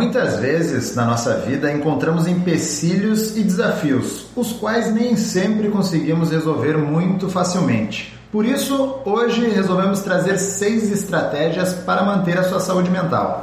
Muitas vezes na nossa vida encontramos empecilhos e desafios, os quais nem sempre conseguimos resolver muito facilmente. Por isso, hoje resolvemos trazer seis estratégias para manter a sua saúde mental.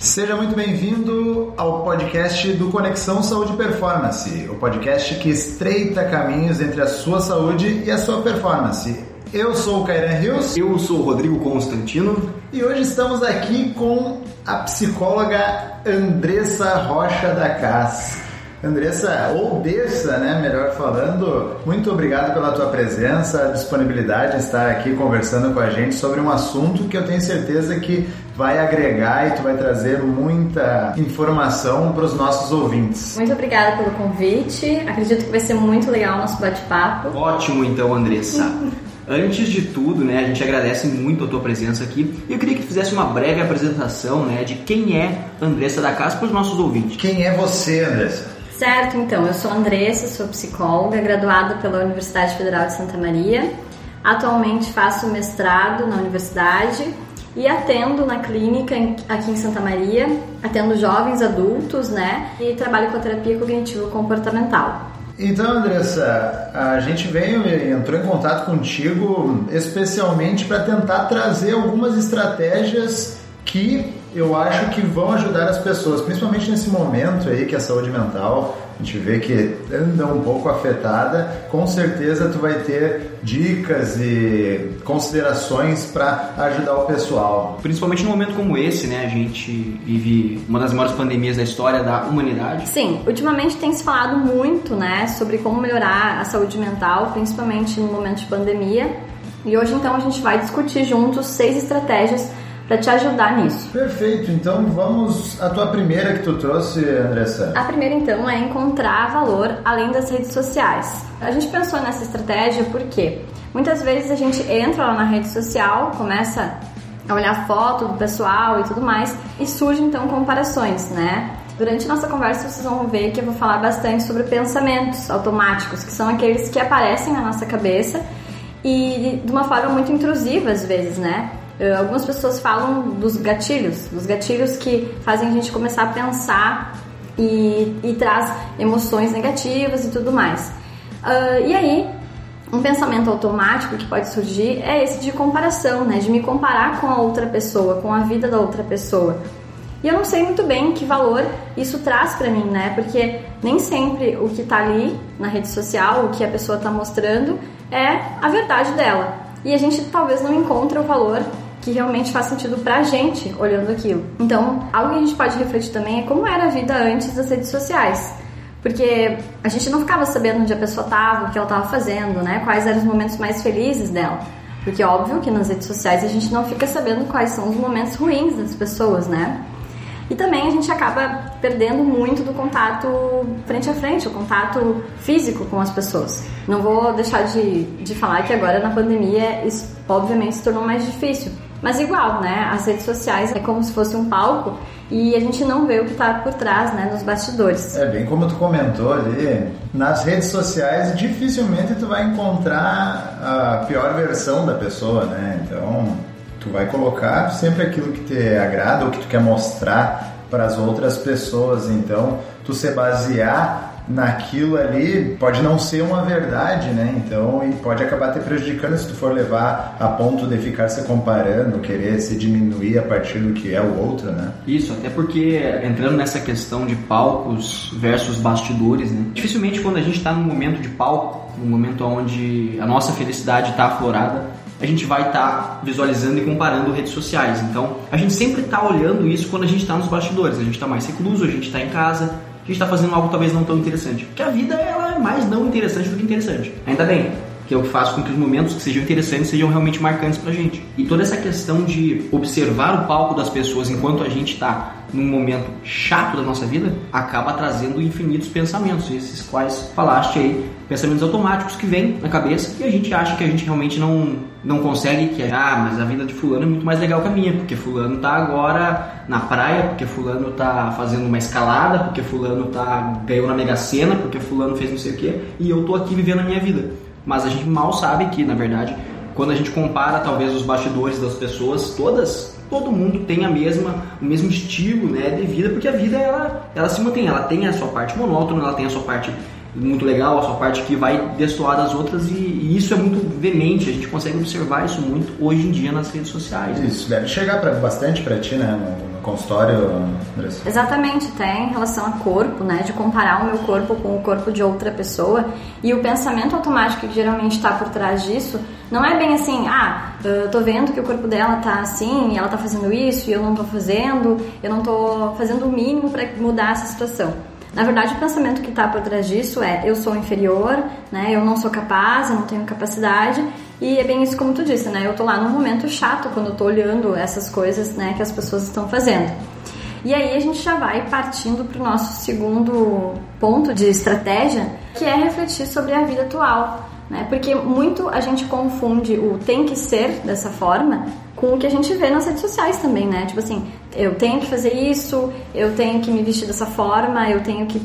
Seja muito bem-vindo ao podcast do Conexão Saúde Performance, o podcast que estreita caminhos entre a sua saúde e a sua performance. Eu sou o Kairan Rios. Eu sou o Rodrigo Constantino. E hoje estamos aqui com a psicóloga Andressa Rocha da Cas. Andressa, ou Dessa, né, melhor falando, muito obrigado pela tua presença, disponibilidade em estar aqui conversando com a gente sobre um assunto que eu tenho certeza que vai agregar e tu vai trazer muita informação para os nossos ouvintes. Muito obrigada pelo convite, acredito que vai ser muito legal o nosso bate-papo. Ótimo então, Andressa. Antes de tudo, né, a gente agradece muito a tua presença aqui e eu queria que fizesse uma breve apresentação né, de quem é Andressa da Casa para os nossos ouvintes. Quem é você, Andressa? Certo, então, eu sou Andressa, sou psicóloga, graduada pela Universidade Federal de Santa Maria. Atualmente faço mestrado na universidade e atendo na clínica aqui em Santa Maria, atendo jovens adultos, né? E trabalho com a terapia cognitivo-comportamental. Então, Andressa, a gente veio e entrou em contato contigo especialmente para tentar trazer algumas estratégias que eu acho que vão ajudar as pessoas, principalmente nesse momento aí que a saúde mental a gente vê que anda um pouco afetada, com certeza tu vai ter dicas e considerações para ajudar o pessoal. Principalmente num momento como esse, né? A gente vive uma das maiores pandemias da história da humanidade. Sim, ultimamente tem se falado muito, né, sobre como melhorar a saúde mental, principalmente no momento de pandemia. E hoje então a gente vai discutir juntos seis estratégias para te ajudar nisso. Perfeito. Então vamos à tua primeira que tu trouxe, Andressa. A primeira então é encontrar valor além das redes sociais. A gente pensou nessa estratégia porque muitas vezes a gente entra lá na rede social, começa a olhar foto do pessoal e tudo mais e surgem então comparações, né? Durante nossa conversa vocês vão ver que eu vou falar bastante sobre pensamentos automáticos, que são aqueles que aparecem na nossa cabeça e de uma forma muito intrusiva às vezes, né? Uh, algumas pessoas falam dos gatilhos, dos gatilhos que fazem a gente começar a pensar e, e traz emoções negativas e tudo mais. Uh, e aí, um pensamento automático que pode surgir é esse de comparação, né? De me comparar com a outra pessoa, com a vida da outra pessoa. E eu não sei muito bem que valor isso traz para mim, né? Porque nem sempre o que tá ali na rede social, o que a pessoa tá mostrando, é a verdade dela. E a gente talvez não encontre o valor que realmente faz sentido pra gente olhando aquilo. Então, algo que a gente pode refletir também é como era a vida antes das redes sociais. Porque a gente não ficava sabendo onde a pessoa estava, o que ela estava fazendo, né? Quais eram os momentos mais felizes dela. Porque óbvio que nas redes sociais a gente não fica sabendo quais são os momentos ruins das pessoas, né? E também a gente acaba perdendo muito do contato frente a frente, o contato físico com as pessoas. Não vou deixar de, de falar que agora na pandemia isso obviamente se tornou mais difícil. Mas igual, né? As redes sociais é como se fosse um palco e a gente não vê o que está por trás, né? Nos bastidores. É bem como tu comentou ali, nas redes sociais dificilmente tu vai encontrar a pior versão da pessoa, né? Então tu vai colocar sempre aquilo que te agrada ou que tu quer mostrar para as outras pessoas. Então tu se basear naquilo ali pode não ser uma verdade, né? Então, e pode acabar te prejudicando se tu for levar a ponto de ficar se comparando, querer se diminuir a partir do que é o outro, né? Isso, até porque entrando nessa questão de palcos versus bastidores, né? Dificilmente quando a gente está num momento de palco, num momento onde a nossa felicidade está aflorada, a gente vai estar tá visualizando e comparando redes sociais. Então, a gente sempre está olhando isso quando a gente está nos bastidores. A gente está mais recluso, a gente está em casa, gente está fazendo algo talvez não tão interessante. Porque a vida ela é mais não interessante do que interessante. Ainda bem, que é o que faz com que os momentos que sejam interessantes sejam realmente marcantes pra gente. E toda essa questão de observar o palco das pessoas enquanto a gente está num momento chato da nossa vida acaba trazendo infinitos pensamentos, esses quais falaste aí, pensamentos automáticos que vêm na cabeça e a gente acha que a gente realmente não, não consegue, que ah, mas a vida de fulano é muito mais legal que a minha, porque fulano tá agora na praia, porque fulano tá fazendo uma escalada, porque fulano tá ganhou na Mega Sena, porque fulano fez não sei o que, e eu tô aqui vivendo a minha vida. Mas a gente mal sabe que, na verdade, quando a gente compara talvez os bastidores das pessoas, todas, todo mundo tem a mesma, o mesmo estilo, né, de vida, porque a vida ela, ela se mantém, ela tem a sua parte monótona, ela tem a sua parte muito legal, a sua parte que vai destoar das outras e, e, isso é muito veemente, a gente consegue observar isso muito hoje em dia nas redes sociais. Isso deve chegar pra, bastante para ti, né, no, no consultório, Andressa? Exatamente, até em relação a corpo, né, de comparar o meu corpo com o corpo de outra pessoa e o pensamento automático que geralmente está por trás disso não é bem assim, ah, eu tô vendo que o corpo dela tá assim, e ela tá fazendo isso e eu não tô fazendo, eu não tô fazendo o mínimo para mudar essa situação. Na verdade, o pensamento que está por trás disso é: eu sou inferior, né? Eu não sou capaz, eu não tenho capacidade. E é bem isso como tu disse, né? Eu tô lá num momento chato quando eu tô olhando essas coisas, né, que as pessoas estão fazendo. E aí a gente já vai partindo para o nosso segundo ponto de estratégia, que é refletir sobre a vida atual, né? Porque muito a gente confunde o tem que ser dessa forma com o que a gente vê nas redes sociais também, né? Tipo assim, eu tenho que fazer isso, eu tenho que me vestir dessa forma, eu tenho que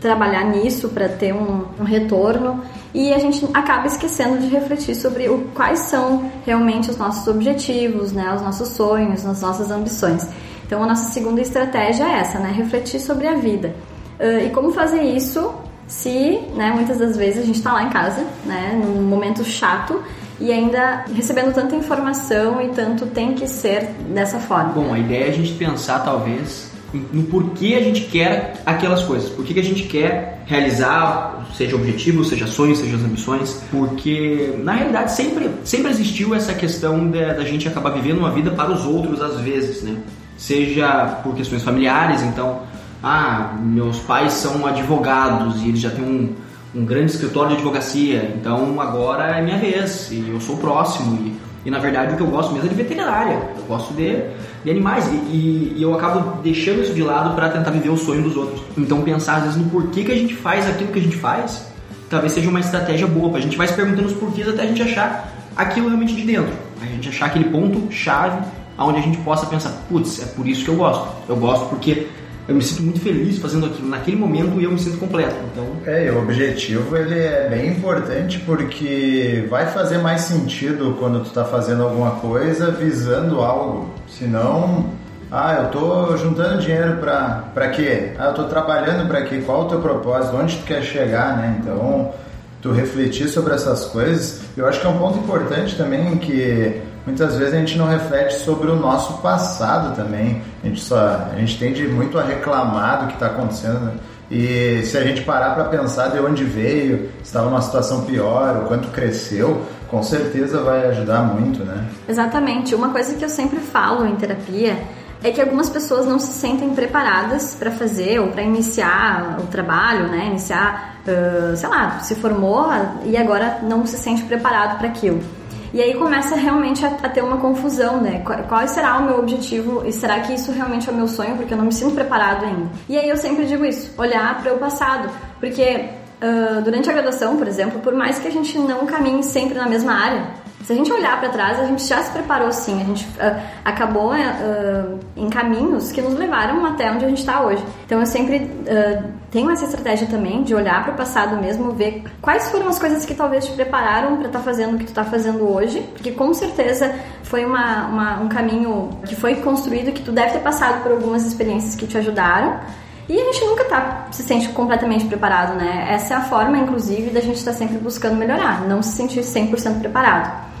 trabalhar nisso para ter um, um, retorno e a gente acaba esquecendo de refletir sobre o, quais são realmente os nossos objetivos, né, os nossos sonhos, as nossas ambições. Então a nossa segunda estratégia é essa, né, refletir sobre a vida. Uh, e como fazer isso se, né, muitas das vezes a gente está lá em casa, né, num momento chato e ainda recebendo tanta informação e tanto tem que ser dessa forma. Bom, a ideia é a gente pensar talvez no porquê a gente quer aquelas coisas, por que a gente quer realizar, seja objetivo, seja sonho, seja as ambições, porque na realidade sempre, sempre existiu essa questão da gente acabar vivendo uma vida para os outros às vezes, né? Seja por questões familiares, então, ah, meus pais são advogados e eles já têm um, um grande escritório de advocacia, então agora é minha vez e eu sou próximo. E, e na verdade o que eu gosto mesmo é de veterinária, eu gosto de, de animais e, e, e eu acabo deixando isso de lado para tentar viver o sonho dos outros. Então pensar às vezes no porquê que a gente faz aquilo que a gente faz, talvez seja uma estratégia boa, a gente vai se perguntando os porquês até a gente achar aquilo realmente de dentro, a gente achar aquele ponto chave onde a gente possa pensar, putz, é por isso que eu gosto. Eu gosto porque eu me sinto muito feliz fazendo aquilo naquele momento eu me sinto completo. Então... É, e o objetivo ele é bem importante porque vai fazer mais sentido quando tu está fazendo alguma coisa visando algo. Senão, ah, eu tô juntando dinheiro para para quê? Ah, eu tô trabalhando para quê? Qual o teu propósito? Onde tu quer chegar, né? Então, tu refletir sobre essas coisas, eu acho que é um ponto importante também que muitas vezes a gente não reflete sobre o nosso passado também. A gente, só, a gente tende muito a reclamar do que está acontecendo. Né? E se a gente parar para pensar de onde veio, estava numa situação pior, o quanto cresceu, com certeza vai ajudar muito, né? Exatamente. Uma coisa que eu sempre falo em terapia é que algumas pessoas não se sentem preparadas para fazer ou para iniciar o trabalho, né? Iniciar, uh, sei lá, se formou e agora não se sente preparado para aquilo. E aí começa realmente a, a, ter uma confusão, né? Qual, qual, será o meu objetivo e será que isso realmente é o meu sonho? Porque eu não me sinto preparado ainda. E aí eu sempre digo isso, olhar para o passado, porque uh, durante a graduação, por exemplo, por mais que a gente não caminhe sempre na mesma área, se a gente olhar para trás, a gente já se preparou sim, a gente uh, acabou uh, em caminhos que nos levaram até onde a gente está hoje. Então eu sempre uh, tenho essa estratégia também de olhar para o passado mesmo, ver quais foram as coisas que talvez te prepararam para estar tá fazendo o que tu está fazendo hoje, porque com certeza foi uma, uma, um caminho que foi construído que tu deve ter passado por algumas experiências que te ajudaram. E a gente nunca tá, se sente completamente preparado, né? Essa é a forma, inclusive, da gente estar tá sempre buscando melhorar, não se sentir 100% preparado.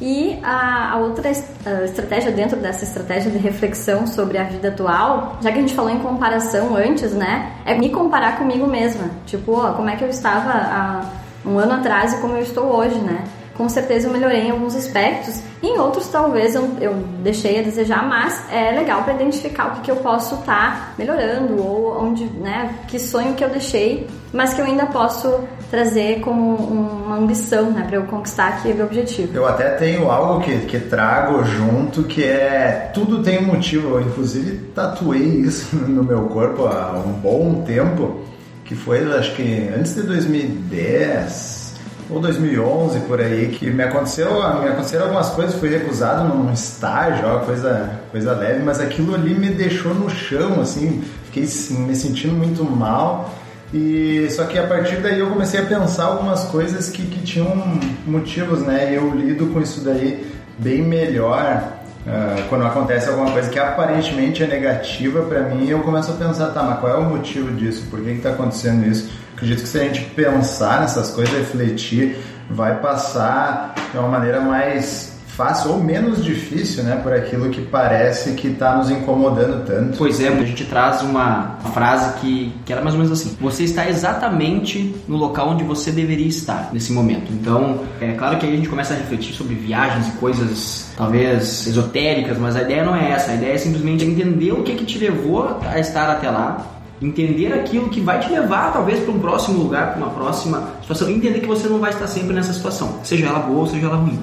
E a, a outra a estratégia dentro dessa estratégia de reflexão sobre a vida atual, já que a gente falou em comparação antes, né? É me comparar comigo mesma. Tipo, ó, como é que eu estava há um ano atrás e como eu estou hoje, né? Com certeza eu melhorei em alguns aspectos, em outros talvez eu, eu deixei a desejar, mas é legal para identificar o que, que eu posso estar tá melhorando ou onde, né, que sonho que eu deixei, mas que eu ainda posso trazer como uma ambição, né, para eu conquistar aquele objetivo. Eu até tenho algo que, que trago junto que é tudo tem um motivo. Eu inclusive tatuei isso no meu corpo há um bom tempo, que foi acho que antes de 2010 ou 2011 por aí, que me aconteceu, me aconteceram algumas coisas, fui recusado num estágio, coisa, coisa leve, mas aquilo ali me deixou no chão, assim, fiquei me sentindo muito mal. E só que a partir daí eu comecei a pensar algumas coisas que, que tinham motivos, né? E eu lido com isso daí bem melhor uh, quando acontece alguma coisa que aparentemente é negativa para mim. Eu começo a pensar, tá, mas qual é o motivo disso? Por que está acontecendo isso? Acredito que se a gente pensar nessas coisas, refletir, vai passar de uma maneira mais fácil ou menos difícil, né, por aquilo que parece que está nos incomodando tanto. Pois é, a gente traz uma frase que, que era mais ou menos assim: você está exatamente no local onde você deveria estar nesse momento. Então, é claro que aí a gente começa a refletir sobre viagens e coisas talvez esotéricas, mas a ideia não é essa. A ideia é simplesmente entender o que que te levou a estar até lá entender aquilo que vai te levar talvez para um próximo lugar, para uma próxima situação, entender que você não vai estar sempre nessa situação, seja ela boa ou seja ela ruim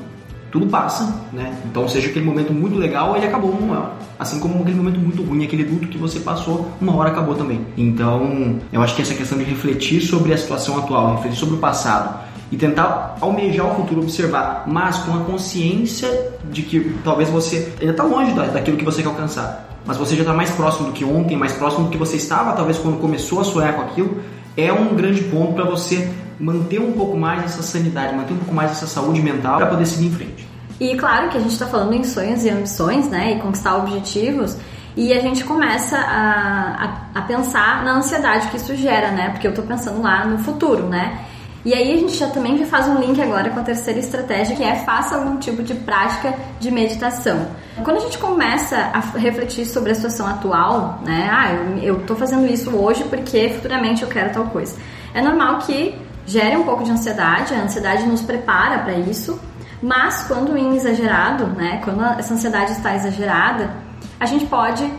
tudo passa, né? Então, seja aquele momento muito legal, ele acabou uma hora. Assim como aquele momento muito ruim, aquele luto que você passou, uma hora acabou também. Então, eu acho que essa questão de refletir sobre a situação atual, refletir sobre o passado e tentar almejar o futuro, observar, mas com a consciência de que talvez você ainda está longe daquilo que você quer alcançar, mas você já está mais próximo do que ontem, mais próximo do que você estava, talvez quando começou a sonhar com aquilo, é um grande ponto para você manter um pouco mais essa sanidade, manter um pouco mais essa saúde mental para poder seguir em frente. E claro que a gente está falando em sonhos e ambições, né, e conquistar objetivos, e a gente começa a, a, a, pensar na ansiedade que isso gera, né, porque eu estou pensando lá no futuro, né. E aí a gente já também faz um link agora com a terceira estratégia, que é faça algum tipo de prática de meditação. Quando a gente começa a refletir sobre a situação atual, né, ah, eu estou fazendo isso hoje porque futuramente eu quero tal coisa. É normal que gere um pouco de ansiedade, a ansiedade nos prepara para isso, mas quando em exagerado, né, quando essa ansiedade está exagerada, a gente pode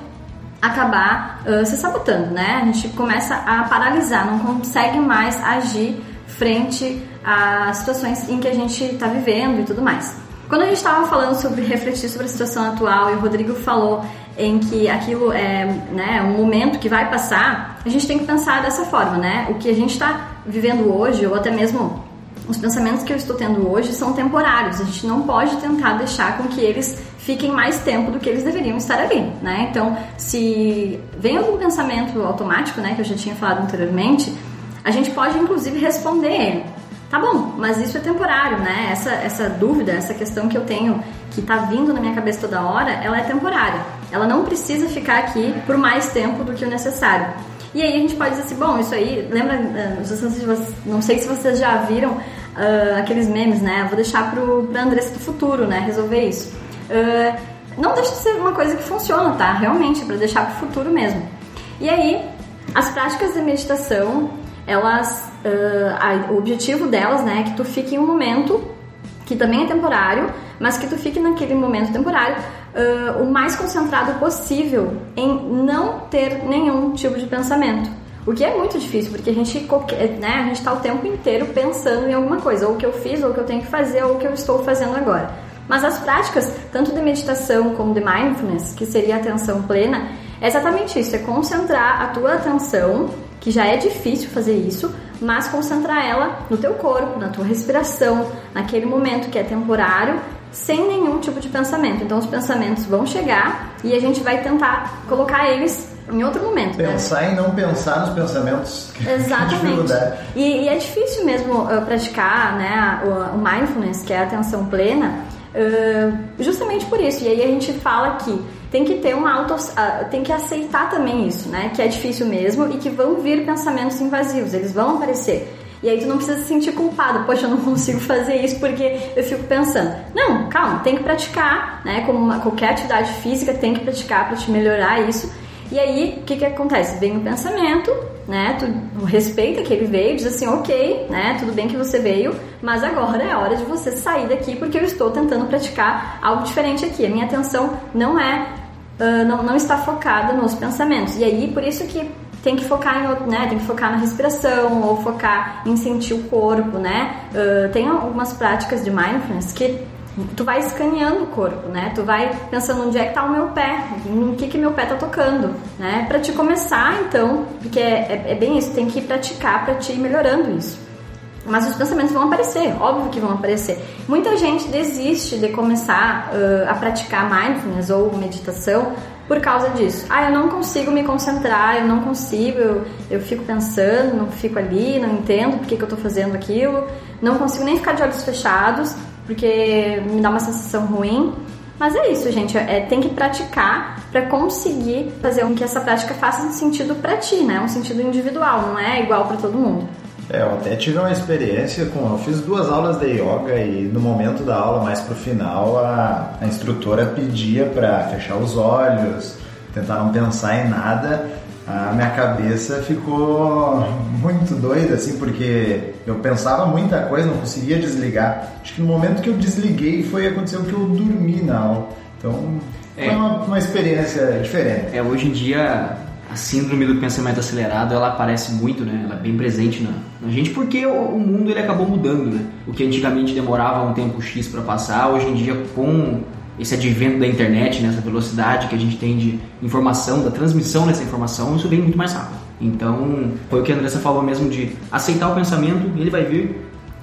acabar uh, se sabotando, né? A gente começa a paralisar, não consegue mais agir frente às situações em que a gente está vivendo e tudo mais. Quando a gente estava falando sobre refletir sobre a situação atual e o Rodrigo falou em que aquilo é né, um momento que vai passar, a gente tem que pensar dessa forma, né? O que a gente está vivendo hoje, ou até mesmo os pensamentos que eu estou tendo hoje, são temporários. A gente não pode tentar deixar com que eles fiquem mais tempo do que eles deveriam estar ali, né? Então, se vem algum pensamento automático, né, que eu já tinha falado anteriormente, a gente pode inclusive responder ele. Tá bom, mas isso é temporário, né? Essa, essa dúvida, essa questão que eu tenho que tá vindo na minha cabeça toda hora, ela é temporária. Ela não precisa ficar aqui por mais tempo do que o necessário. E aí a gente pode dizer assim, bom, isso aí, lembra, eh, não sei se vocês já viram uh, aqueles memes, né? Vou deixar pro, pra Andressa do futuro, né? Resolver isso. Uh, não deixa de ser uma coisa que funciona, tá? Realmente, para deixar pro futuro mesmo. E aí, as práticas de meditação, elas, uh, a, o objetivo delas, né, é que tu fique em um momento que também é temporário, mas que tu fique naquele momento temporário uh, o mais concentrado possível em não ter nenhum tipo de pensamento. O que é muito difícil, porque a gente né, a gente está o tempo inteiro pensando em alguma coisa, ou o que eu fiz, ou o que eu tenho que fazer, ou o que eu estou fazendo agora. Mas as práticas, tanto de meditação como de mindfulness, que seria atenção plena, é exatamente isso, é concentrar a tua atenção, que já é difícil fazer isso, mas concentrar ela no teu corpo, na tua respiração, naquele momento que é temporário sem nenhum tipo de pensamento. Então os pensamentos vão chegar e a gente vai tentar colocar eles em outro momento. Né? Pensar né? e não pensar nos pensamentos. Exatamente. e, e, é difícil mesmo uh, praticar né, o, o, mindfulness, que é a atenção plena, uh, justamente por isso. E aí a gente fala que tem que ter uma auto, uh, tem que aceitar também isso, né? Que é difícil mesmo e que vão vir pensamentos invasivos, eles vão aparecer. E aí tu não precisa se sentir culpado, poxa, eu não consigo fazer isso porque eu fico pensando. Não, calma, tem que praticar, né? Como uma, qualquer atividade física, tem que praticar para te melhorar isso. E aí, o que que acontece? Vem o pensamento, né? Tu respeita que ele veio, diz assim, ok, né? Tudo bem que você veio, mas agora é hora de você sair daqui porque eu estou tentando praticar algo diferente aqui. A minha atenção não é, uh, não, não está focada nos pensamentos. E aí, por isso que tem que focar em né, tem que focar na respiração ou focar em sentir o corpo, né? Uh, tem algumas práticas de mindfulness que tu vai escaneando o corpo, né? Tu vai pensando onde é que tá o meu pé, no que que meu pé tá tocando, né? Para te começar, então, porque é, é, é bem isso, tem que praticar para te ir melhorando isso. Mas os pensamentos vão aparecer, óbvio que vão aparecer. Muita gente desiste de começar uh, a praticar mindfulness ou meditação por causa disso. Ah, eu não consigo me concentrar, eu não consigo, eu, eu fico pensando, não fico ali, não entendo por que, que eu tô fazendo aquilo, não consigo nem ficar de olhos fechados, porque me dá uma sensação ruim. Mas é isso, gente, é, tem que praticar para conseguir fazer com que essa prática faça sentido para ti, né? Um sentido individual, não é igual para todo mundo. É, eu até tive uma experiência com. Eu fiz duas aulas de yoga e no momento da aula, mais pro final, a, a instrutora pedia para fechar os olhos, tentar não pensar em nada. A minha cabeça ficou muito doida, assim, porque eu pensava muita coisa, não conseguia desligar. Acho que no momento que eu desliguei foi aconteceu que eu dormi na aula. Então, foi é. uma, uma experiência diferente. É, hoje em dia a síndrome do pensamento acelerado ela aparece muito, né? Ela é bem presente na, na gente porque o, o, mundo ele acabou mudando, né? O que antigamente demorava um tempo X para passar, hoje em dia com esse advento da internet, né? velocidade que a gente tem de informação, da transmissão dessa informação, isso vem muito mais rápido. Então, foi o que a Andressa falou mesmo de aceitar o pensamento, ele vai vir,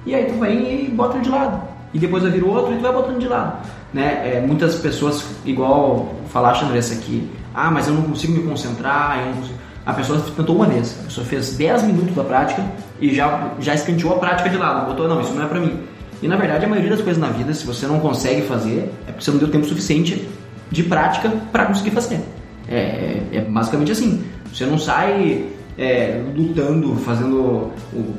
e aí tu vem e bota ele de lado. E depois vai vir outro e tu vai botando de lado. Né? É, muitas pessoas, igual falaste, Andressa, aqui, ah, mas eu não consigo me concentrar, eu não consigo... A pessoa tentou uma vez, a pessoa fez 10 minutos da prática e já, já escanteou a prática de lado, botou, não, isso não é pra mim. E na verdade, a maioria das coisas na vida, se você não consegue fazer, é porque você não deu tempo suficiente de prática para conseguir fazer. É, é, é, basicamente assim. Você não sai é, lutando, fazendo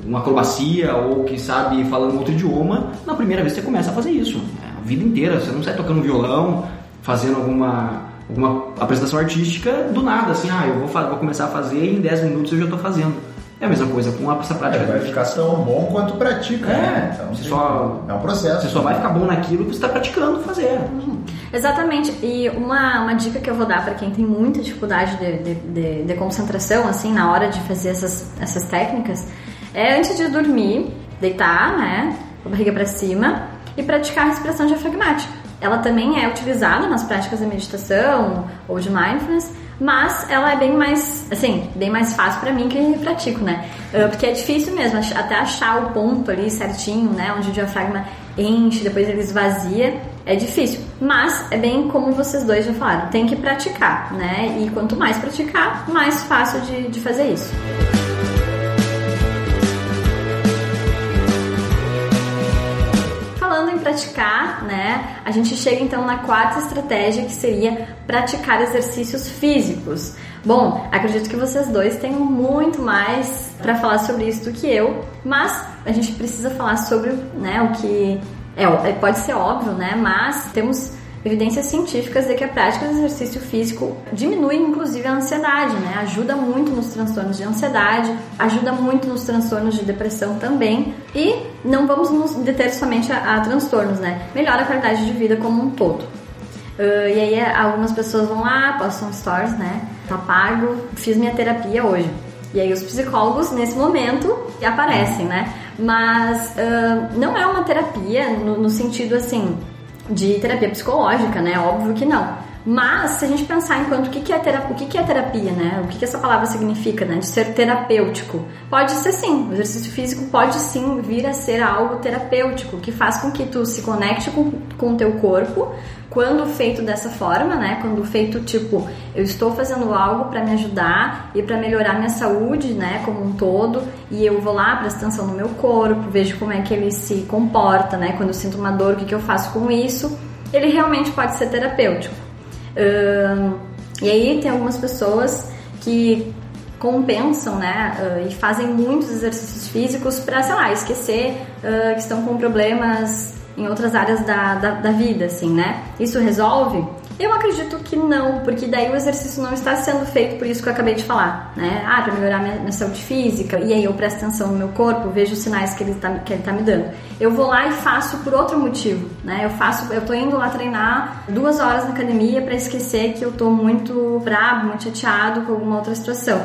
uma acrobacia ou que sabe falando outro idioma na primeira vez que você começa a fazer isso. É, a vida inteira. Você não sai tocando violão, fazendo alguma alguma apresentação artística do nada, assim, ah, eu vou, vou começar a fazer e em 10 minutos eu já estou fazendo. É a mesma coisa com a essa prática. É, vai ficar tão bom quanto pratica. É, né? então, você só, é um processo. Você só vai ficar bom naquilo que você está praticando fazer. Uhum. Exatamente. E uma, uma dica que eu vou dar para quem tem muita dificuldade de, de, de, de, concentração, assim, na hora de fazer essas, essas técnicas, é antes de dormir, deitar, né, com a barriga para cima e praticar a respiração diafragmática ela também é utilizada nas práticas de meditação ou de mindfulness, mas ela é bem mais, assim, bem mais fácil para mim que pratico, né? Ah, porque é difícil mesmo, até achar o ponto ali certinho, né? Onde o diafragma enche, depois ele esvazia, é difícil. Mas é bem como vocês dois já falaram, tem que praticar, né? E quanto mais praticar, mais fácil de, de fazer isso. Praticar, né, a gente chega então na quarta estratégia que seria praticar exercícios físicos. Bom, acredito que vocês dois tenham muito mais para falar sobre isso do que eu, mas a gente precisa falar sobre, né, o que é pode ser óbvio, né, mas temos evidências científicas de que a prática do exercício físico diminui inclusive a ansiedade, né? Ajuda muito nos transtornos de ansiedade, ajuda muito nos transtornos de depressão também. E não vamos nos deter somente a, a transtornos, né? Melhora a qualidade de vida como um todo. Uh, e aí algumas pessoas vão lá, postam stories, né? Tá pago, fiz minha terapia hoje. E aí os psicólogos nesse momento aparecem, né? Mas uh, não é uma terapia no, no sentido assim de terapia psicológica, né? Óbvio que não. Mas, se a gente pensar enquanto o que é terapia, o que é terapia, né? O que essa palavra significa, né? De ser terapêutico. Pode ser sim, o exercício físico pode sim vir a ser algo terapêutico, que faz com que tu se conecte com, com o teu corpo, quando feito dessa forma, né? Quando feito tipo, eu estou fazendo algo para me ajudar e para melhorar minha saúde, né? Como um todo, e eu vou lá, presto atenção no meu corpo, vejo como é que ele se comporta, né? Quando eu sinto uma dor, o que, que eu faço com isso? Ele realmente pode ser terapêutico. Uh, e aí tem algumas pessoas que compensam, né, uh, e fazem muitos exercícios físicos para, sei lá, esquecer uh, que estão com problemas em outras áreas da, da, da, vida, assim, né? Isso resolve? Eu acredito que não, porque daí o exercício não está sendo feito por isso que eu acabei de falar, né? Ah, para melhorar minha, minha, saúde física, e aí eu presto atenção no meu corpo, vejo os sinais que ele está que ele tá me dando. Eu vou lá e faço por outro motivo, né? Eu faço, eu tô indo lá treinar duas horas na academia para esquecer que eu tô muito bravo, muito chateado com alguma outra situação.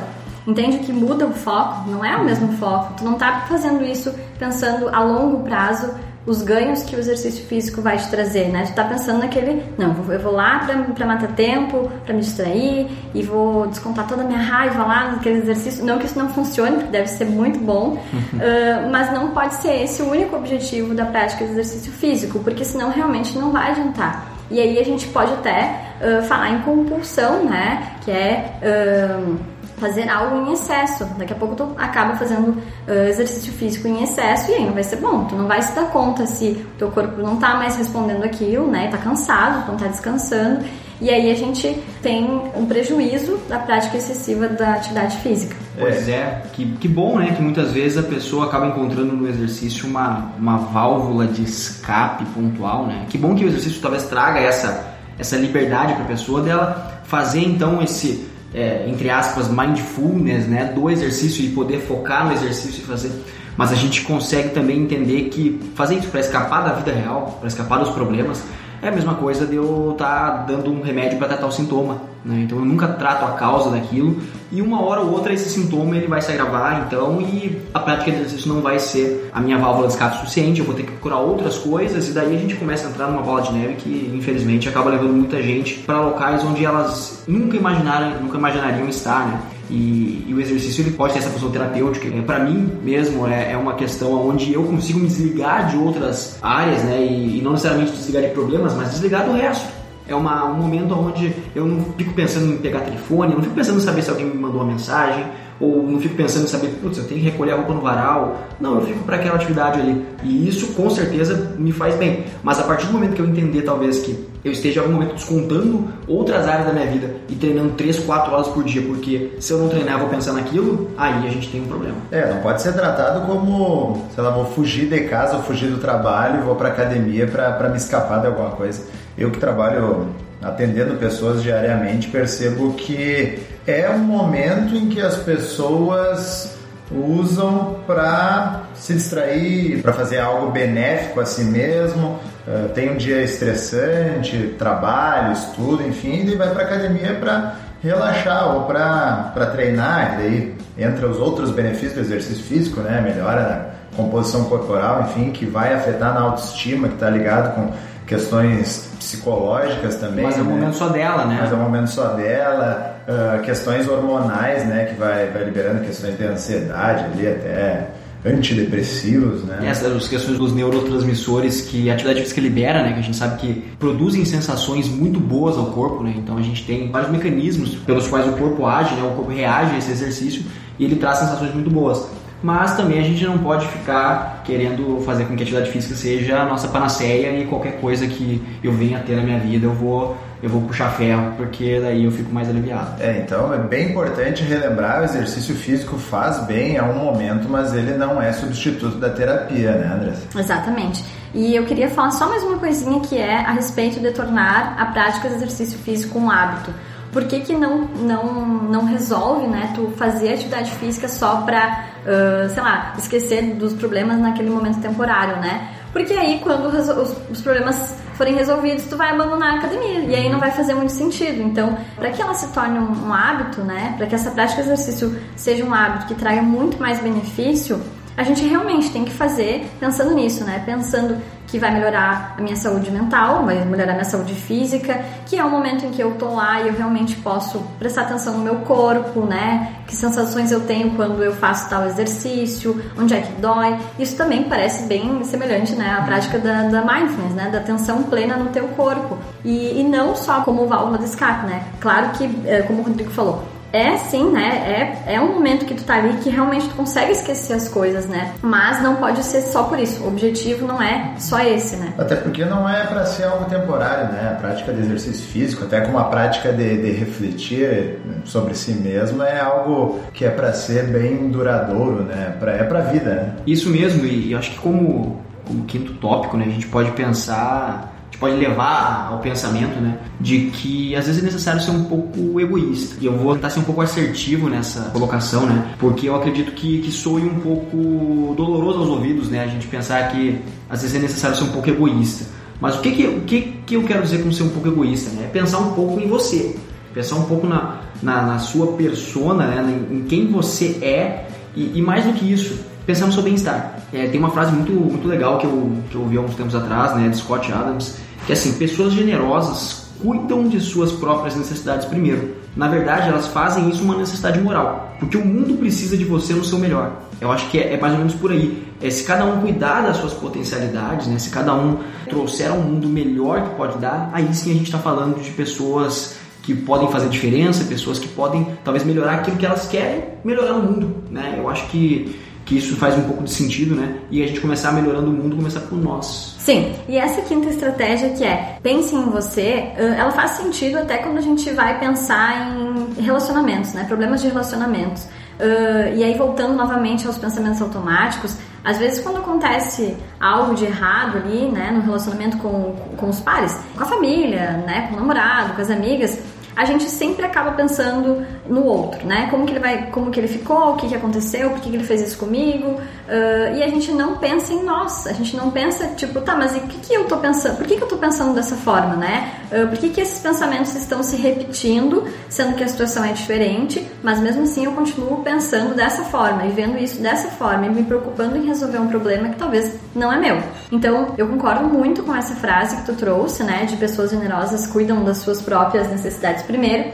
Entende que muda o foco, não é o mesmo foco. Tu não tá fazendo isso pensando a longo prazo os ganhos que o exercício físico vai te trazer, né? Tu tá pensando naquele, não, eu vou lá para matar tempo, para me distrair e vou descontar toda a minha raiva lá naquele exercício. Não que isso não funcione, porque deve ser muito bom, uh, mas não pode ser esse o único objetivo da prática de exercício físico, porque senão realmente não vai adiantar. E aí a gente pode até uh, falar em compulsão, né? Que é uh, fazer algo em excesso. Daqui a pouco tu acaba fazendo uh, exercício físico em excesso e aí não vai ser bom. Tu não vai se dar conta se teu corpo não tá mais respondendo aquilo, né? Tá cansado, não tá descansando. E aí a gente tem um prejuízo da prática excessiva da atividade física. Pois é, que, que bom, né? Que muitas vezes a pessoa acaba encontrando no exercício uma, uma válvula de escape pontual, né? Que bom que o exercício talvez traga essa, essa liberdade para a pessoa dela fazer então esse, é, entre aspas, mindfulness, né? Do exercício e poder focar no exercício e fazer. Mas a gente consegue também entender que fazer isso para escapar da vida real, para escapar dos problemas, é a mesma coisa de eu estar tá dando um remédio para tratar o sintoma. Né? Então eu nunca trato a causa daquilo e uma hora ou outra esse sintoma ele vai se agravar então e a prática de exercício não vai ser a minha válvula de escape suficiente, eu vou ter que procurar outras coisas e daí a gente começa a entrar numa bola de neve que infelizmente acaba levando muita gente para locais onde elas nunca imaginaram, nunca imaginariam estar, né? E, e, o exercício ele pode ter essa função terapêutica. É, para mim mesmo é, é, uma questão onde eu consigo me desligar de outras áreas, né? E, e, não necessariamente desligar de problemas, mas desligar do resto. É uma, um momento onde eu não fico pensando em pegar telefone, não fico pensando em saber se alguém me mandou uma mensagem, ou não fico pensando em saber, putz, eu tenho que recolher a roupa no varal. Não, eu fico para aquela atividade ali. E isso com certeza me faz bem. Mas a partir do momento que eu entender, talvez, que eu esteja em algum momento descontando outras áreas da minha vida e treinando 3, 4 horas por dia, porque se eu não treinar eu vou pensar naquilo, aí a gente tem um problema. É, não pode ser tratado como, sei lá, vou fugir de casa, vou fugir do trabalho, vou para academia para me escapar de alguma coisa. Eu que trabalho atendendo pessoas diariamente, percebo que é um momento em que as pessoas usam para se distrair, para fazer algo benéfico a si mesmo. Uh, tem um dia estressante, trabalho, estudo, enfim, e vai para academia para relaxar ou para treinar. E daí entra os outros benefícios do exercício físico, né? Melhora a composição corporal, enfim, que vai afetar na autoestima, que está ligado com questões psicológicas também. Mas é um né? momento só dela, né? Mas é um momento só dela. Uh, questões hormonais, né? Que vai, vai liberando questões de ansiedade ali, até antidepressivos, né? Essas questões dos neurotransmissores que a atividade física libera, né? Que a gente sabe que produzem sensações muito boas ao corpo, né? Então a gente tem vários mecanismos pelos quais o corpo age, né? O corpo reage a esse exercício e ele traz sensações muito boas mas também a gente não pode ficar querendo fazer com que a atividade física seja a nossa panaceia e qualquer coisa que eu venha a ter na minha vida eu vou eu vou puxar ferro porque daí eu fico mais aliviado. É, então é bem importante relembrar o exercício físico faz bem a um momento, mas ele não é substituto da terapia, né, Andressa? Exatamente. E eu queria falar só mais uma coisinha que é a respeito de tornar a prática do exercício físico um hábito por que, que não, não, não resolve, né, tu fazer atividade física só pra, uh, sei lá, esquecer dos problemas naquele momento temporário, né? Porque aí, quando os, problemas forem resolvidos, tu vai abandonar a academia e aí não vai fazer muito sentido. Então, para que ela se torne um hábito, né, para que essa prática de exercício seja um hábito que traga muito mais benefício, a gente realmente tem que fazer pensando nisso, né? Pensando que vai melhorar a minha saúde mental, vai melhorar a minha saúde física, que é o momento em que eu tô lá e eu realmente posso prestar atenção no meu corpo, né? Que sensações eu tenho quando eu faço tal exercício, onde é que dói. Isso também parece bem semelhante, né? À prática da, da mindfulness, né? Da atenção plena no teu corpo. E, e não só como válvula de escape, né? Claro que, eh, como o Rodrigo falou, é sim, né? É, é um momento que tu tá ali que realmente tu consegue esquecer as coisas, né? Mas não pode ser só por isso. O objetivo não é só esse, né? Até porque não é para ser algo temporário, né? A prática de exercício físico, até como a prática de, de refletir sobre si mesmo, é algo que é para ser bem duradouro, né? Pra, é pra vida, né? Isso mesmo, e eu acho que como, como quinto tópico, né? A gente pode pensar pode levar ao pensamento, né, de que às vezes é necessário ser um pouco egoísta. E eu vou tentar ser um pouco assertivo nessa colocação, né, porque eu acredito que, que soe um pouco doloroso aos ouvidos, né, a gente pensar que às vezes é necessário ser um pouco egoísta. Mas o que que, o que, que eu quero dizer com ser um pouco egoísta? Né? É pensar um pouco em você, pensar um pouco na, na, na sua persona, né, em quem você é e, e mais do que isso, pensar no seu bem-estar. É, tem uma frase muito, muito legal que eu, que eu ouvi há uns tempos atrás, né, de Scott Adams, que assim, pessoas generosas cuidam de suas próprias necessidades primeiro. Na verdade, elas fazem isso uma necessidade moral, porque o mundo precisa de você no seu melhor. Eu acho que é, é mais ou menos por aí. é, se cada um cuidar das suas potencialidades, né, se cada um trouxer um mundo melhor que pode dar, aí sim a gente está falando de pessoas que podem fazer diferença, pessoas que podem talvez melhorar aquilo que elas querem melhorar o mundo, né? Eu acho que que isso faz um pouco de sentido, né? E a gente começar melhorando o mundo, começar por nós. Sim, e essa quinta estratégia que é pense em você, ela faz sentido até quando a gente vai pensar em relacionamentos, né? Problemas de relacionamentos. Uh, e aí, voltando novamente aos pensamentos automáticos, às vezes quando acontece algo de errado ali, né, no relacionamento com, com os pares, com a família, né, com o namorado, com as amigas, a gente sempre acaba pensando no outro, né? Como que ele vai, como que ele ficou, o que, que aconteceu, por que, que ele fez isso comigo, uh, e a gente não pensa em nós, a gente não pensa tipo, tá, mas o que, que eu tô pensando, por que, que eu tô pensando dessa forma, né? Uh, por que, que esses pensamentos estão se repetindo, sendo que a situação é diferente, mas mesmo assim eu continuo pensando dessa forma e vendo isso dessa forma e me preocupando em resolver um problema que talvez não é meu. Então eu concordo muito com essa frase que tu trouxe, né? De pessoas generosas cuidam das suas próprias necessidades primeiro,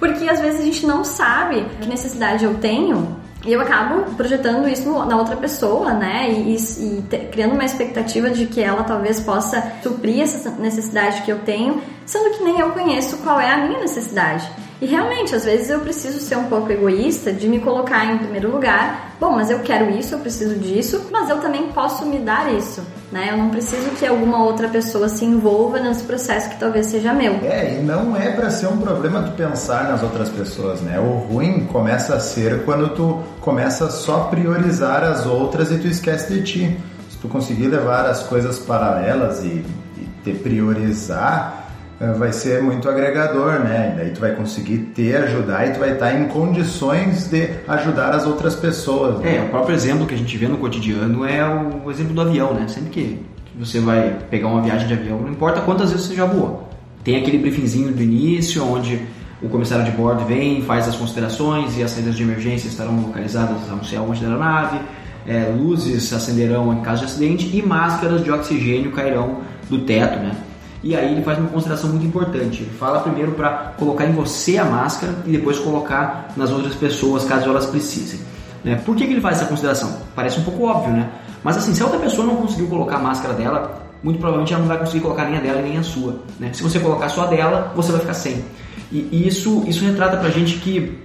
porque às vezes a gente não sabe que necessidade eu tenho e eu acabo projetando isso na outra pessoa, né? E, e, e te, criando uma expectativa de que ela talvez possa suprir essa necessidade que eu tenho, sendo que nem eu conheço qual é a minha necessidade. E realmente, às vezes eu preciso ser um pouco egoísta de me colocar em primeiro lugar. Bom, mas eu quero isso, eu preciso disso, mas eu também posso me dar isso, né? Eu não preciso que alguma outra pessoa se envolva nesse processo que talvez seja meu. É, e não é para ser um problema tu pensar nas outras pessoas, né? O ruim começa a ser quando tu começa só priorizar as outras e tu esquece de ti. Se tu conseguir levar as coisas paralelas e, e te priorizar, vai ser muito agregador, né? E daí tu vai conseguir te ajudar e tu vai estar em condições de ajudar as outras pessoas. Né? É, o próprio exemplo que a gente vê no cotidiano é o exemplo do avião, né? Sempre que você vai pegar uma viagem de avião, não importa quantas vezes você já voou. Tem aquele briefingzinho do início, onde o comissário de bordo vem, faz as considerações e as saídas de emergência estarão localizadas no céu onde da aeronave, é, luzes acenderão em caso de acidente e máscaras de oxigênio cairão do teto, né? E aí ele faz uma consideração muito importante. Ele fala primeiro para colocar em você a máscara e depois colocar nas outras pessoas caso elas precisem. Né? Por que, que ele faz essa consideração? Parece um pouco óbvio, né? Mas assim, se a outra pessoa não conseguiu colocar a máscara dela, muito provavelmente ela não vai conseguir colocar nem a dela nem a sua. Né? Se você colocar só a dela, você vai ficar sem. E, isso, isso retrata pra gente que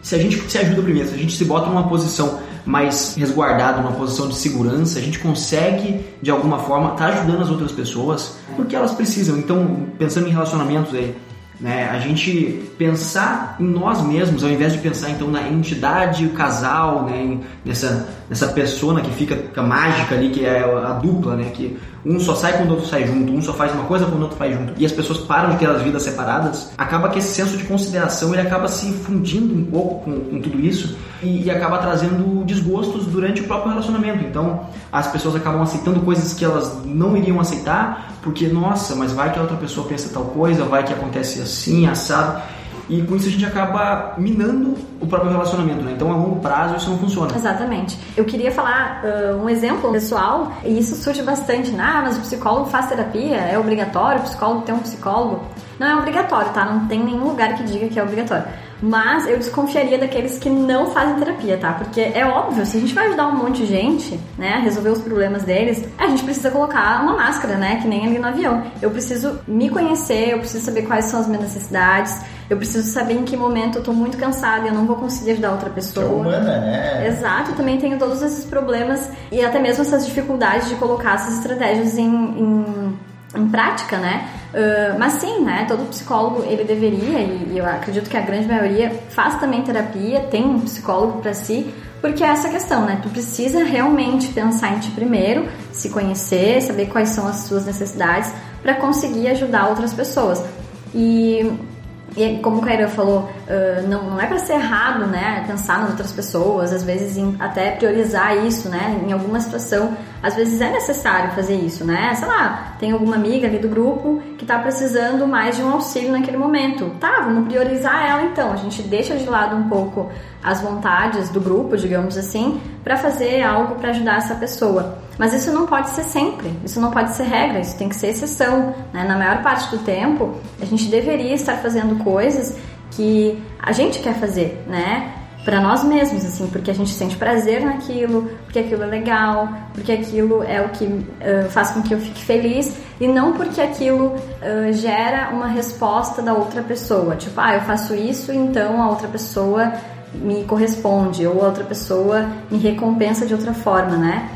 se a gente se ajuda primeiro, se a gente se bota numa posição mais resguardado, numa posição de segurança, a gente consegue de alguma forma estar tá ajudando as outras pessoas porque elas precisam. Então, pensando em relacionamentos aí, né, a gente pensar em nós mesmos ao invés de pensar então na entidade, o casal, né, nessa nessa persona que fica, fica mágica ali que é a dupla, né, que um só sai quando o outro sai junto, um só faz uma coisa quando o outro faz junto, e as pessoas param de ter as vidas separadas, acaba que esse senso de consideração ele acaba se fundindo um pouco com, com tudo isso e, e, acaba trazendo desgostos durante o próprio relacionamento. Então as pessoas acabam aceitando coisas que elas não iriam aceitar, porque, nossa, mas vai que a outra pessoa pensa tal coisa, vai que acontece assim, assado. E com isso a gente acaba minando o próprio relacionamento, né? Então a longo prazo isso não funciona. Exatamente. Eu queria falar uh, um exemplo pessoal, e isso surge bastante. Ah, mas o psicólogo faz terapia? É obrigatório o psicólogo ter um psicólogo? Não é obrigatório, tá? Não tem nenhum lugar que diga que é obrigatório. Mas eu desconfiaria daqueles que não fazem terapia, tá? Porque é óbvio, se a gente vai ajudar um monte de gente, né, a resolver os problemas deles, a gente precisa colocar uma máscara, né? Que nem ali no avião. Eu preciso me conhecer, eu preciso saber quais são as minhas necessidades, eu preciso saber em que momento eu tô muito cansada e eu não vou conseguir ajudar outra pessoa. É humana, né? Exato, também tenho todos esses problemas e até mesmo essas dificuldades de colocar essas estratégias em, em em prática, né? Uh, mas sim, né? Todo psicólogo ele deveria e eu acredito que a grande maioria faz também terapia, tem um psicólogo para si, porque é essa questão, né? Tu precisa realmente pensar em ti primeiro, se conhecer, saber quais são as suas necessidades para conseguir ajudar outras pessoas. E e como o Cairo falou, não, não é para ser errado, né? Pensar nas outras pessoas, às vezes até priorizar isso, né? Em alguma situação, às vezes é necessário fazer isso, né? Sei lá, tem alguma amiga ali do grupo que tá precisando mais de um auxílio naquele momento. Tá, vamos priorizar ela então. A gente deixa de lado um pouco as vontades do grupo, digamos assim, para fazer algo para ajudar essa pessoa. Mas isso não pode ser sempre, isso não pode ser regra, isso tem que ser exceção. Né? Na maior parte do tempo, a gente deveria estar fazendo coisas que a gente quer fazer, né? para nós mesmos, assim, porque a gente sente prazer naquilo, porque aquilo é legal, porque aquilo é o que uh, faz com que eu fique feliz e não porque aquilo uh, gera uma resposta da outra pessoa. Tipo, ah, eu faço isso, então a outra pessoa me corresponde ou a outra pessoa me recompensa de outra forma, né?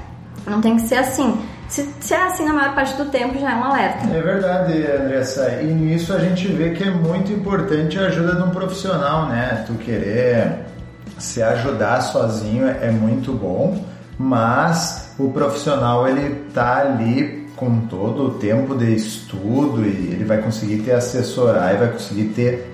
Não tem que ser assim. Se, se, é assim na maior parte do tempo, já é um alerta. É verdade, Andressa. E nisso a gente vê que é muito importante a ajuda de um profissional, né? Tu querer se ajudar sozinho é muito bom, mas o profissional ele tá ali com todo o tempo de estudo e ele vai conseguir te assessorar e vai conseguir ter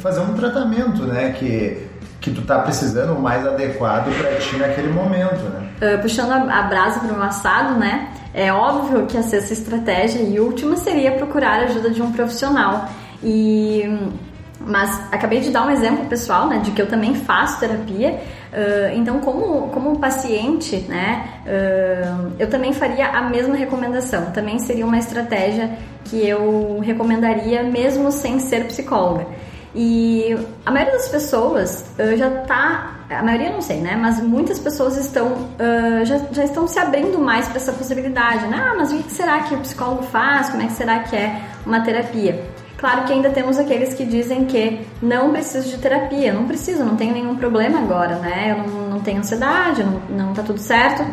fazer um tratamento, né, que que tu tá precisando o mais adequado para ti naquele momento, né? Uh, puxando a brasa para o assado, né? É óbvio que a sexta estratégia e última seria procurar a ajuda de um profissional. E mas acabei de dar um exemplo pessoal, né, de que eu também faço terapia. Uh, então, como, como paciente, né, uh, eu também faria a mesma recomendação. Também seria uma estratégia que eu recomendaria mesmo sem ser psicóloga. E a maioria das pessoas uh, já tá, a maioria não sei, né? Mas muitas pessoas estão já, já estão se abrindo mais para essa possibilidade, né? Ah, mas o que será que o psicólogo faz? Como é que será que é uma terapia? Claro que ainda temos aqueles que dizem que não preciso de terapia, não preciso, não tenho nenhum problema agora, né? Eu não, não tenho ansiedade, não, não tá tudo certo.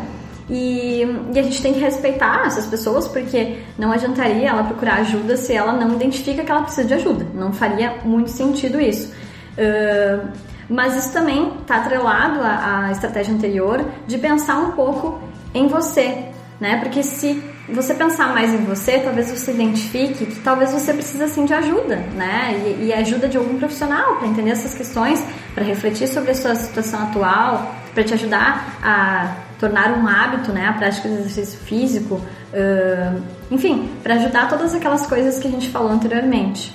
E, e, a gente tem que respeitar essas pessoas porque não adiantaria ela procurar ajuda se ela não identifica que ela precisa de ajuda. Não faria muito sentido isso. Uh, mas isso também está atrelado à, à estratégia anterior de pensar um pouco em você, né? Porque se você pensar mais em você, talvez você identifique que talvez você precisa sim de ajuda, né? E, e ajuda de algum profissional para entender essas questões, para refletir sobre a sua situação atual, para te ajudar a tornar um hábito, né? A prática de exercício físico, uh, enfim, para ajudar todas aquelas coisas que a gente falou anteriormente.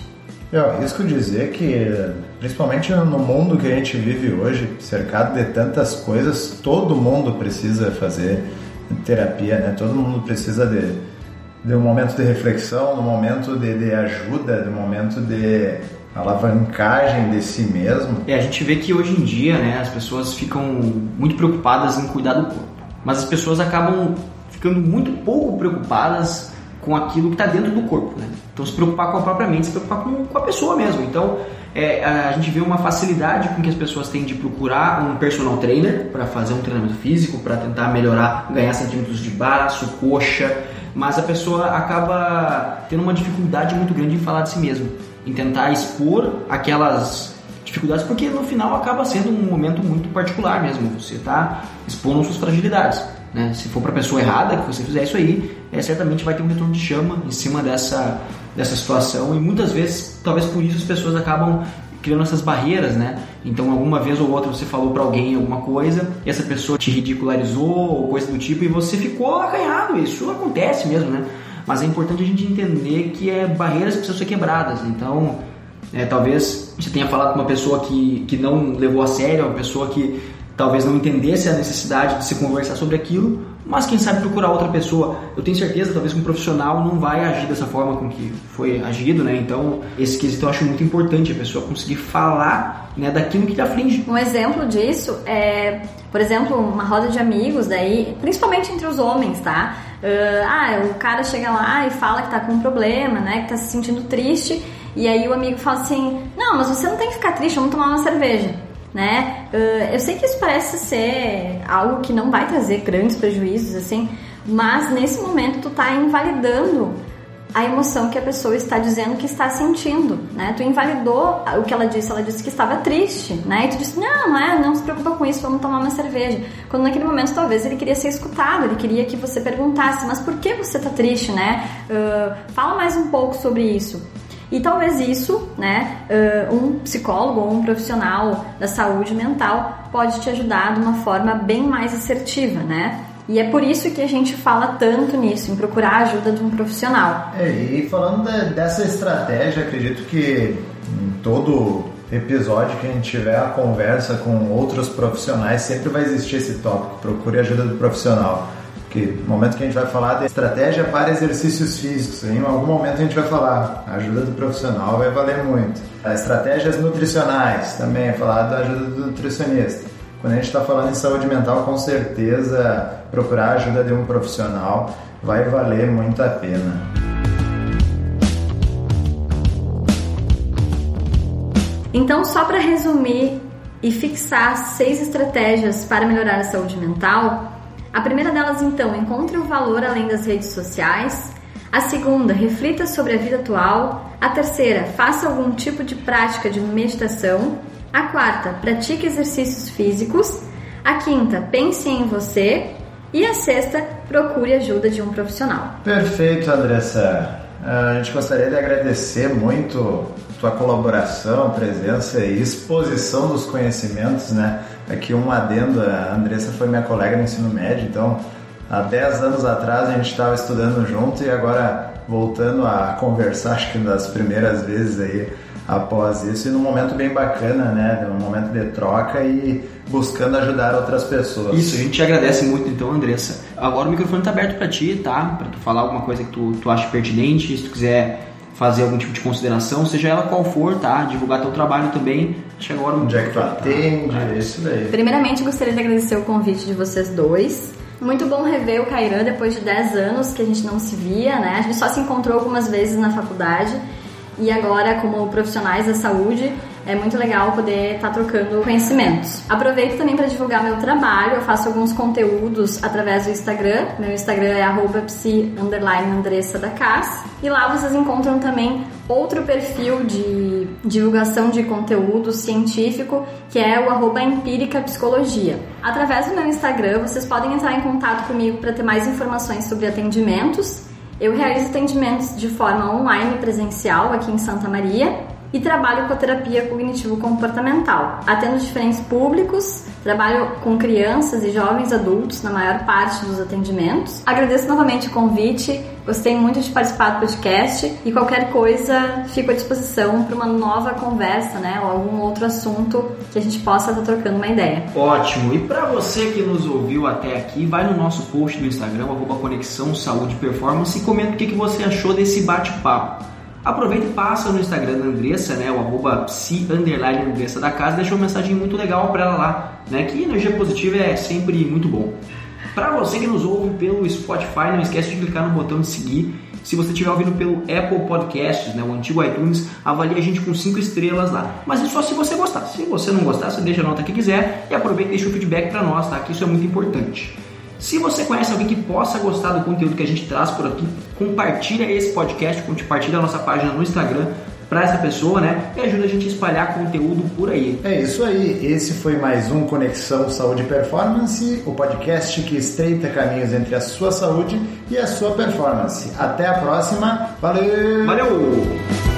Eu risco dizer que, principalmente no mundo que a gente vive hoje, cercado de tantas coisas, todo mundo precisa fazer terapia, né? Todo mundo precisa de, de um momento de reflexão, de um momento de, de ajuda, de um momento de alavancagem de si mesmo. É, a gente vê que hoje em dia, né, as pessoas ficam muito preocupadas em cuidar do corpo, mas as pessoas acabam ficando muito pouco preocupadas com aquilo que está dentro do corpo, né? Então se preocupar com a própria mente, se preocupar com, com a pessoa mesmo. Então é, a gente vê uma facilidade com que as pessoas têm de procurar um personal trainer para fazer um treinamento físico, para tentar melhorar, ganhar centímetros de braço, coxa, mas a pessoa acaba tendo uma dificuldade muito grande em falar de si mesmo, em tentar expor aquelas dificuldades, porque no final acaba sendo um momento muito particular mesmo, você está expondo suas fragilidades. Né? Se for para a pessoa errada que você fizer isso aí, é, certamente vai ter um retorno de chama em cima dessa, dessa situação e muitas vezes, talvez por isso as pessoas acabam criando essas barreiras, né? Então, alguma vez ou outra você falou para alguém alguma coisa, e essa pessoa te ridicularizou ou coisa do tipo e você ficou acanhado. Isso acontece mesmo, né? Mas é importante a gente entender que é barreiras precisam ser quebradas. Então, é, talvez você tenha falado com uma pessoa que, que não levou a sério, uma pessoa que talvez não entendesse a necessidade de se conversar sobre aquilo, mas quem sabe procurar outra pessoa. Eu tenho certeza, talvez que um profissional não vai agir dessa forma com que foi agido, né? Então, esse quesito eu acho muito importante, a pessoa conseguir falar né, daquilo que lhe aflige. Um exemplo disso é, por exemplo, uma roda de amigos, daí, principalmente entre os homens, tá? Uh, ah, o cara chega lá e fala que tá com um problema, né? Que tá se sentindo triste, e aí o amigo fala assim: Não, mas você não tem que ficar triste, vamos tomar uma cerveja né? Uh, eu sei que isso parece ser algo que não vai trazer grandes prejuízos, assim, mas nesse momento tu tá invalidando a emoção que a pessoa está dizendo que está sentindo, né? Tu invalidou o que ela disse, ela disse que estava triste, né? E tu disse, não, não é, não se preocupa com isso, vamos tomar uma cerveja. Quando naquele momento talvez ele queria ser escutado, ele queria que você perguntasse, mas por que você está triste, né? Uh, fala mais um pouco sobre isso. E talvez isso, né, um psicólogo ou um profissional da saúde mental pode te ajudar de uma forma bem mais assertiva, né? E é por isso que a gente fala tanto nisso, em procurar a ajuda de um profissional. É, e falando de, dessa estratégia, acredito que em todo episódio que a gente tiver a conversa com outros profissionais, sempre vai existir esse tópico, procure ajuda do profissional que no momento que a gente vai falar de estratégia para exercícios físicos, em algum momento a gente vai falar, a ajuda do profissional vai valer muito. As estratégias nutricionais também, falar da ajuda do nutricionista. Quando a gente está falando em saúde mental, com certeza procurar a ajuda de um profissional vai valer muito a pena. Então, só para resumir e fixar seis estratégias para melhorar a saúde mental, a primeira delas, então, encontre o valor além das redes sociais. A segunda, reflita sobre a vida atual. A terceira, faça algum tipo de prática de meditação. A quarta, pratique exercícios físicos. A quinta, pense em você. E a sexta, procure ajuda de um profissional. Perfeito, Andressa. A gente gostaria de agradecer muito tua colaboração, presença e exposição dos conhecimentos, né? Aqui um adendo, a Andressa foi minha colega no ensino médio, então há 10 anos atrás a gente estava estudando junto e agora voltando a conversar, acho que das primeiras vezes aí após isso e num momento bem bacana, né? Num momento de troca e buscando ajudar outras pessoas. Isso, a gente te agradece muito então, Andressa. Agora o microfone está aberto para ti, tá? Para tu falar alguma coisa que tu, tu acha pertinente, se tu quiser fazer algum tipo de consideração, seja ela qual for, tá? Divulgar teu trabalho também. Acho agora onde é que tu atende, tá? é isso daí. Primeiramente, gostaria de agradecer o convite de vocês dois. Muito bom rever o Cairan depois de 10 anos que a gente não se via, né? A gente só se encontrou algumas vezes na faculdade e agora como profissionais da saúde é muito legal poder estar tá trocando conhecimentos. Aproveito também para divulgar meu trabalho, eu faço alguns conteúdos através do Instagram, meu Instagram é arroba psi, Andressa da Cas, e lá vocês encontram também outro perfil de divulgação de conteúdo científico, que é o arroba empírica psicologia. Através do meu Instagram, vocês podem entrar em contato comigo para ter mais informações sobre atendimentos. Eu realizo atendimentos de forma online presencial aqui em Santa Maria e trabalho com a terapia cognitivo-comportamental. Atendo diferentes públicos, trabalho com crianças e jovens adultos na maior parte dos atendimentos. Agradeço novamente o convite, gostei muito de participar do podcast e qualquer coisa fico à disposição para uma nova conversa, né, ou algum outro assunto que a gente possa estar trocando uma ideia. Ótimo! E para você que nos ouviu até aqui, vai no nosso post do Instagram, Conexão Saúde Performance e comenta o que você achou desse bate-papo. Aproveita e passa no Instagram da Andressa, né, o arroba psi underline Andressa da casa, deixa uma mensagem muito legal para ela lá, né, que energia positiva é sempre muito bom. Para você que nos ouve pelo Spotify, não esquece de clicar no botão de seguir. Se você estiver ouvindo pelo Apple Podcasts, né, o antigo iTunes, avalie a gente com 5 estrelas lá. Mas isso só se você gostar. Se você não gostar, você deixa a nota que quiser e aproveita e deixa o feedback para nós, tá? Que isso é muito importante. Se você conhece alguém que possa gostar do conteúdo que a gente traz por aqui, compartilha esse podcast, compartilha a nossa página no Instagram para essa pessoa, né? E ajuda a gente a espalhar conteúdo por aí. É isso aí. Esse foi mais um Conexão Saúde e Performance, o podcast que estreita caminhos entre a sua saúde e a sua performance. Até a próxima. Valeu! Valeu!